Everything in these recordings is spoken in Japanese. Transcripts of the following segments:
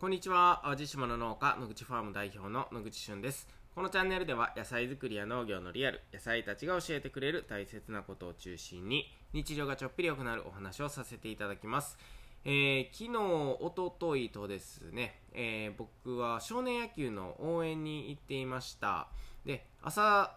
こんにちは。淡路島の農家野口ファーム代表の野口俊です。このチャンネルでは野菜作りや農業のリアル野菜たちが教えてくれる大切なことを中心に日常がちょっぴり良くなるお話をさせていただきます。えー、昨日、おとといとですね、えー、僕は少年野球の応援に行っていました。で、朝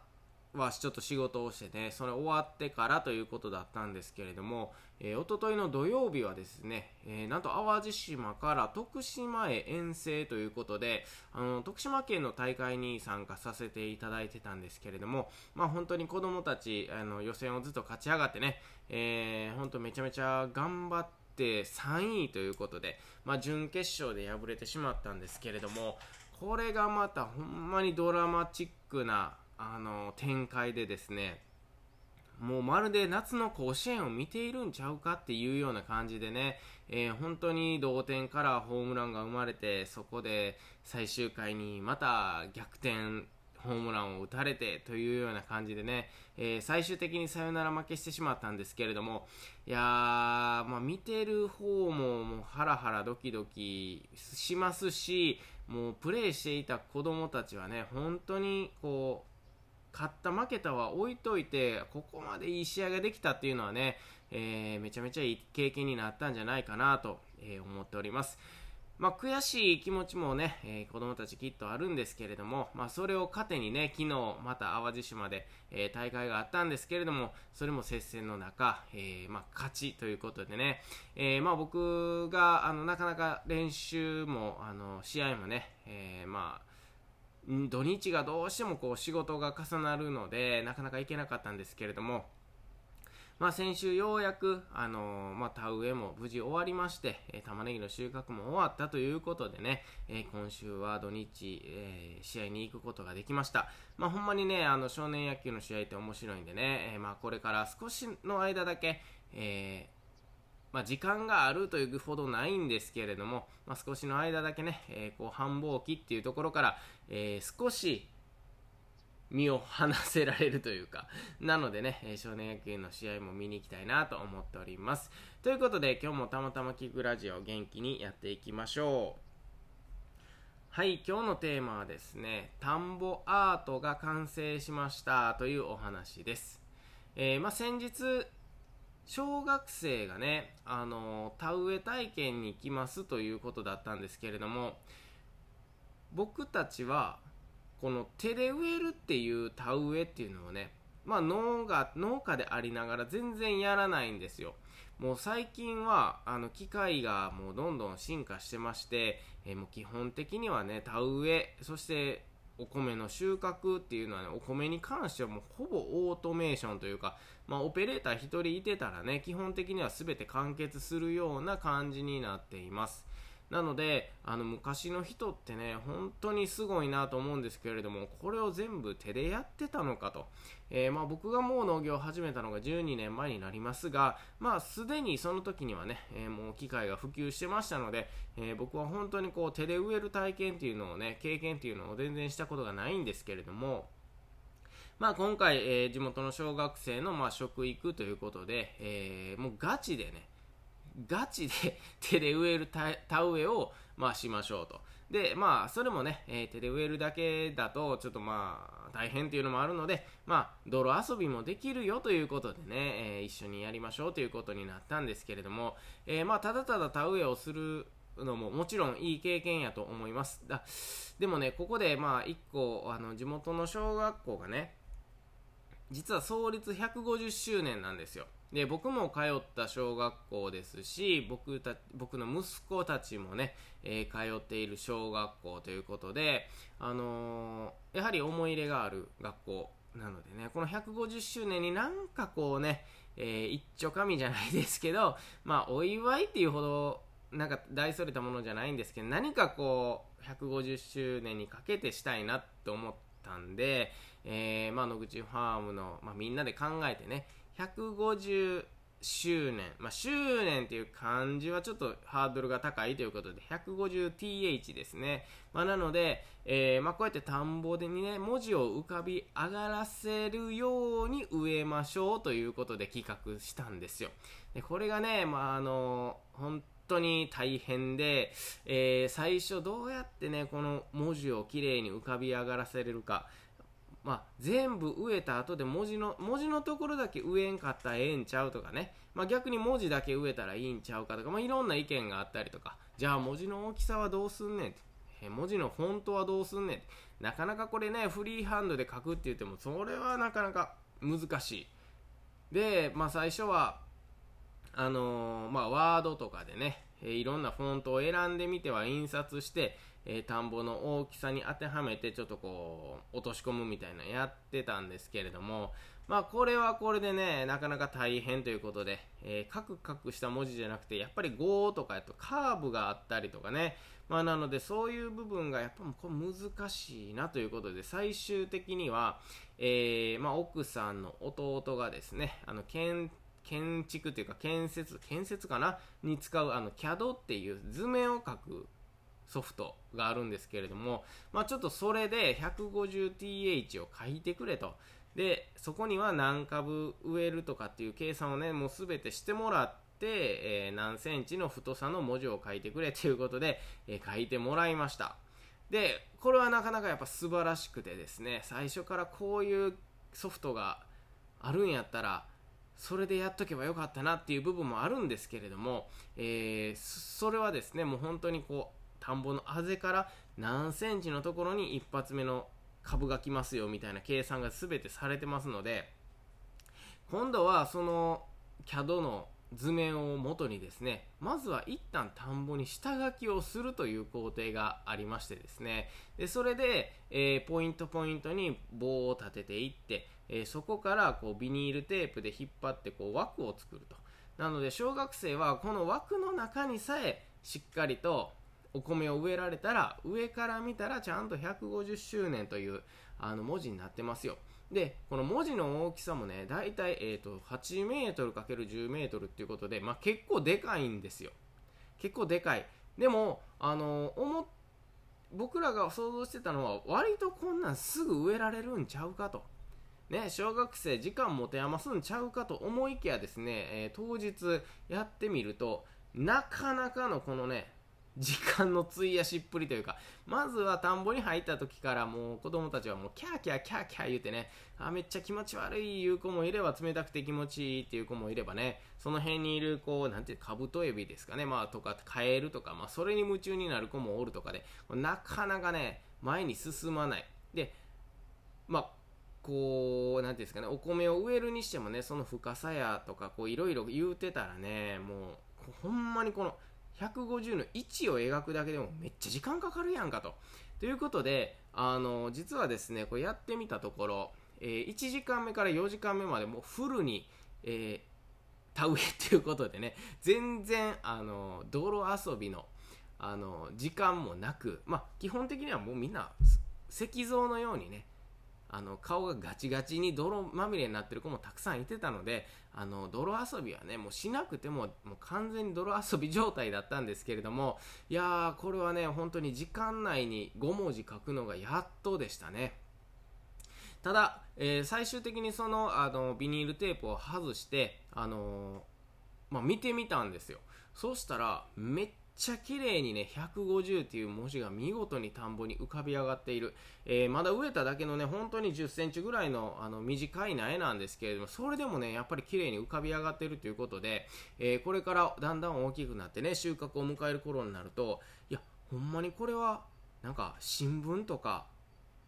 はちょっと仕事をしてね、それ終わってからということだったんですけれども、えー、おとといの土曜日はですね、えー、なんと淡路島から徳島へ遠征ということで、あの、徳島県の大会に参加させていただいてたんですけれども、まあ本当に子供たち、あの、予選をずっと勝ち上がってね、えー、本当めちゃめちゃ頑張って3位ということで、まあ準決勝で敗れてしまったんですけれども、これがまたほんまにドラマチックなあの展開でですねもうまるで夏の甲子園を見ているんちゃうかっていうような感じでね、えー、本当に同点からホームランが生まれてそこで最終回にまた逆転ホームランを打たれてというような感じでね、えー、最終的にサヨナラ負けしてしまったんですけれども、いやー、まあ、見てる方ももうハラハラドキドキしますし、もうプレーしていた子供たちはね、本当にこう、勝った負けたは置いといて、ここまでいい試合ができたっていうのはね、えー、めちゃめちゃいい経験になったんじゃないかなと、えー、思っております。まあ、悔しい気持ちもね、えー、子供たちきっとあるんですけれども、まあ、それを糧にね、昨日また淡路島で、えー、大会があったんですけれども、それも接戦の中、えー、まあ、勝ちということでね、えまあ、僕があのなかなか練習もあの試合もね、えまあ土日がどうしてもこう仕事が重なるのでなかなか行けなかったんですけれども、まあ、先週ようやく、あのー、まあ、田植えも無事終わりまして、えー、玉ねぎの収穫も終わったということでね、えー、今週は土日、え試合に行くことができました。まあ、ほんまにね、あの少年野球の試合って面白いんでね、えまあ、これから少しの間だけ、えまあ、時間があるというほどないんですけれども、まあ、少しの間だけね、えー、こう繁忙期っていうところから、えー、少し身を離せられるというか、なのでねえ、少年野球の試合も見に行きたいなと思っております。ということで、今日もたまたま聞くラジオ元気にやっていきましょう。はい、今日のテーマはですね、田んぼアートが完成しましたというお話です。えー、まあ、先日、小学生がね、あの田植え体験に行きますということだったんですけれども僕たちはこの手で植えるっていう田植えっていうのをねまあ農が農家でありながら全然やらないんですよ。もう最近はあの機械がもうどんどん進化してまして、えー、もう基本的にはね田植えそしてお米の収穫っていうのはね、お米に関してはもうほぼオートメーションというか、まあ、オペレーター1人いてたらね、基本的には全て完結するような感じになっています。なので、あの昔の人ってね、本当にすごいなと思うんですけれども、これを全部手でやってたのかと。えー、まあ、僕がもう農業を始めたのが12年前になりますが、まあ、すでにその時にはね、えー、もう機械が普及してましたので、えー、僕は本当にこう手で植える体験っていうのをね、経験っていうのを全然したことがないんですけれども、まあ、今回、え地元の小学生のまあ食育ということで、えもうガチでね、ガチで手で植える田植えを、まあ、しましょうと。で、まあ、それもね、えー、手で植えるだけだと、ちょっとまあ、大変っていうのもあるので、まあ、泥遊びもできるよということでね、えー、一緒にやりましょうということになったんですけれども、えー、まあ、ただただ田植えをするのももちろんいい経験やと思います。だでもね、ここで、まあ、一個、あの、地元の小学校がね、実は創立150周年なんですよ。で僕も通った小学校ですし僕た僕の息子たちもね、えー、通っている小学校ということで、あのー、やはり思い入れがある学校なのでねこの150周年になんかこうね、えー、一丁紙じゃないですけど、まあ、お祝いっていうほどなんか大それたものじゃないんですけど何かこう150周年にかけてしたいなって思ったんで、えーまあ、野口ファームの、まあ、みんなで考えてね150周年、まあ、周年っていう漢字はちょっとハードルが高いということで 150th ですね、まあ、なので、えー、まあ、こうやって田んぼでにね文字を浮かび上がらせるように植えましょうということで企画したんですよ。でこれがね、まあ、あの本当に大変で、えー、最初どうやってねこの文字をきれいに浮かび上がらせれるかまあ、全部植えた後で文字の文字のところだけ植えんかったらええんちゃうとかね、まあ、逆に文字だけ植えたらいいんちゃうかとか、まあ、いろんな意見があったりとか。じゃあ文字の大きさはどうすんねんって。文字のフォントはどうすんねんなかなかこれねフリーハンドで書くって言ってもそれはなかなか難しい。で、まあ、最初はあのー、まあ、ワードとかでね、いろんなフォントを選んでみては印刷して、えー、田んぼの大きさに当てはめてちょっとこう落とし込むみたいなやってたんですけれどもまあこれはこれでねなかなか大変ということで、えー、カクカクした文字じゃなくてやっぱり5とかやとカーブがあったりとかね。まあなのでそういう部分がやっぱこれ難しいなということで最終的には、えー、まあ、奥さんの弟がですねあの建建築というか建設建設かな？に使うあの CAD っていう図面を描くソフトがあるんですけれども、まあ、ちょっとそれで 150th を書いてくれと。で、そこには何株植えるとかっていう計算をね、もうすべてしてもらって、えー、何センチの太さの文字を書いてくれということで、えー、書いてもらいました。で、これはなかなかやっぱ素晴らしくてですね、最初からこういうソフトがあるんやったら、それでやっとけばよかったなっていう部分もあるんですけれども、えー、それはですね、もう本当にこう、田んぼのあぜから何センチのところに一発目の株が来ますよみたいな計算が全てされてますので今度はその CAD の図面を元にですねまずは一旦田んぼに下書きをするという工程がありましてですねでそれで、えー、ポイントポイントに棒を立てていって、えー、そこからこうビニールテープで引っ張ってこう枠を作ると。なので小学生はこの枠の中にさえしっかりとお米を植えられたら上から見たらちゃんと150周年というあの文字になってますよ。でこの文字の大きさもねだいたい、えーと、8メートル ×10 メートルっていうことで、まあ、結構でかいんですよ。結構でかい。でもあの思僕らが想像してたのは割とこんなんすぐ植えられるんちゃうかと。ね、小学生時間持て余すんちゃうかと思いきやですね、えー、当日やってみるとなかなかのこのね時間の費やしっぷりというか、まずは田んぼに入った時からもう子供たちはもうキャーキャーキャーキャー言うてね、あ、めっちゃ気持ち悪い言う子もいれば冷たくて気持ちいいっていう子もいればね、その辺にいるこう、なんていうカブトエビですかね、まあとかカエルとか、まあそれに夢中になる子もおるとかで、なかなかね、前に進まない。で、まあこう、なんていうんですかね、お米を植えるにしてもね、その深さやとか、こう、いろいろ言うてたらね、もう、ほんまにこの、150の位置を描くだけでもめっちゃ時間かかるやんかと。ということで、あの、実はですね、これやってみたところ、えー、1時間目から4時間目までもフルに、えー、田植えっていうことでね、全然、あの、道路遊びの、あの、時間もなく、まあ、基本的にはもうみんな、石像のようにね、あの顔がガチガチに泥まみれになってる子もたくさんいてたのであの泥遊びはねもうしなくてももう完全に泥遊び状態だったんですけれどもいやーこれはね本当に時間内に5文字書くのがやっとでしたね。ただ、えー、最終的にそのあのビニールテープを外してあのー、まあ、見てみたんですよ。そしたらめっちゃ綺麗にね、150っていう文字が見事に田んぼに浮かび上がっている。えー、まだ植えただけのね、本当に10センチぐらいのあの短い苗なんですけれども、それでもね、やっぱり綺麗に浮かび上がっているということで、えー、これからだんだん大きくなってね、収穫を迎える頃になると、いや、ほんまにこれは、なんか新聞とか、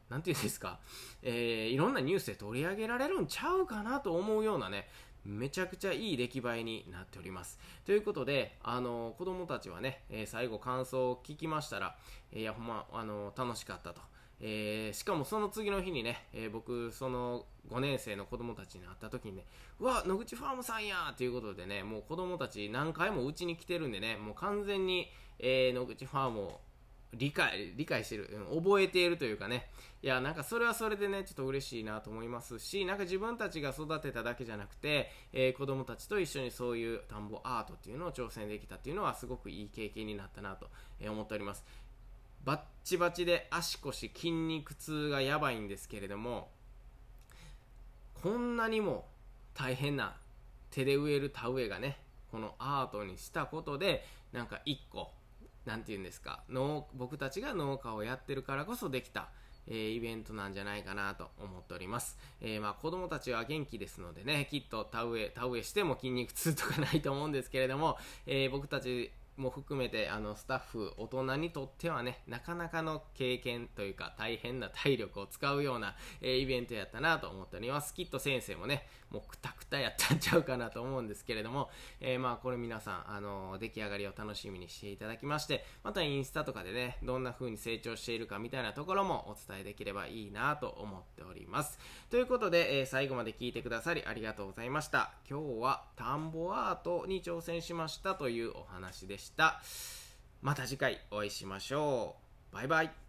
なんていうんですか、えー、いろんなニュースで取り上げられるんちゃうかなと思うようなね、めちゃくちゃいい出来栄えになっております。ということで、あの子供たちはね、えー、最後感想を聞きましたら、え、いや、ほんま、あの楽しかったと。えー、しかもその次の日にね、え僕、その5年生の子供たちに会った時にね、うわ、野口ファームさんやということでね、もう子供たち何回もうちに来てるんでね、もう完全に、え野口ファームを理解、理解してる、うん、覚えているというかね、いや、なんかそれはそれでね、ちょっと嬉しいなと思いますし、なんか自分たちが育てただけじゃなくて、えー、子供たちと一緒にそういう田んぼアートっていうのを挑戦できたっていうのはすごくいい経験になったなと思っております。バッチバチで足腰筋肉痛がやばいんですけれども、こんなにも大変な手で植える田植えがね、このアートにしたことでなんか一個なんて言うんですか農僕たちが農家をやってるからこそできたえー、イベントなんじゃないかなと思っております。えー、まあ子供たちは元気ですのでね、きっと田植え、田植えしても筋肉痛とかないと思うんですけれども、えー、僕たちも含めてあのスタッフ大人にとってはねなかなかの経験というか大変な体力を使うような、えー、イベントやったなと思っておりますきっと先生もねもうくたくたやったんちゃうかなと思うんですけれども、えー、まあこれ皆さんあの出来上がりを楽しみにしていただきましてまたインスタとかでねどんな風に成長しているかみたいなところもお伝えできればいいなと思っておりますということで、えー、最後まで聞いてくださりありがとうございました今日は田んぼアートに挑戦しましたというお話でしたまた次回お会いしましょう。バイバイ。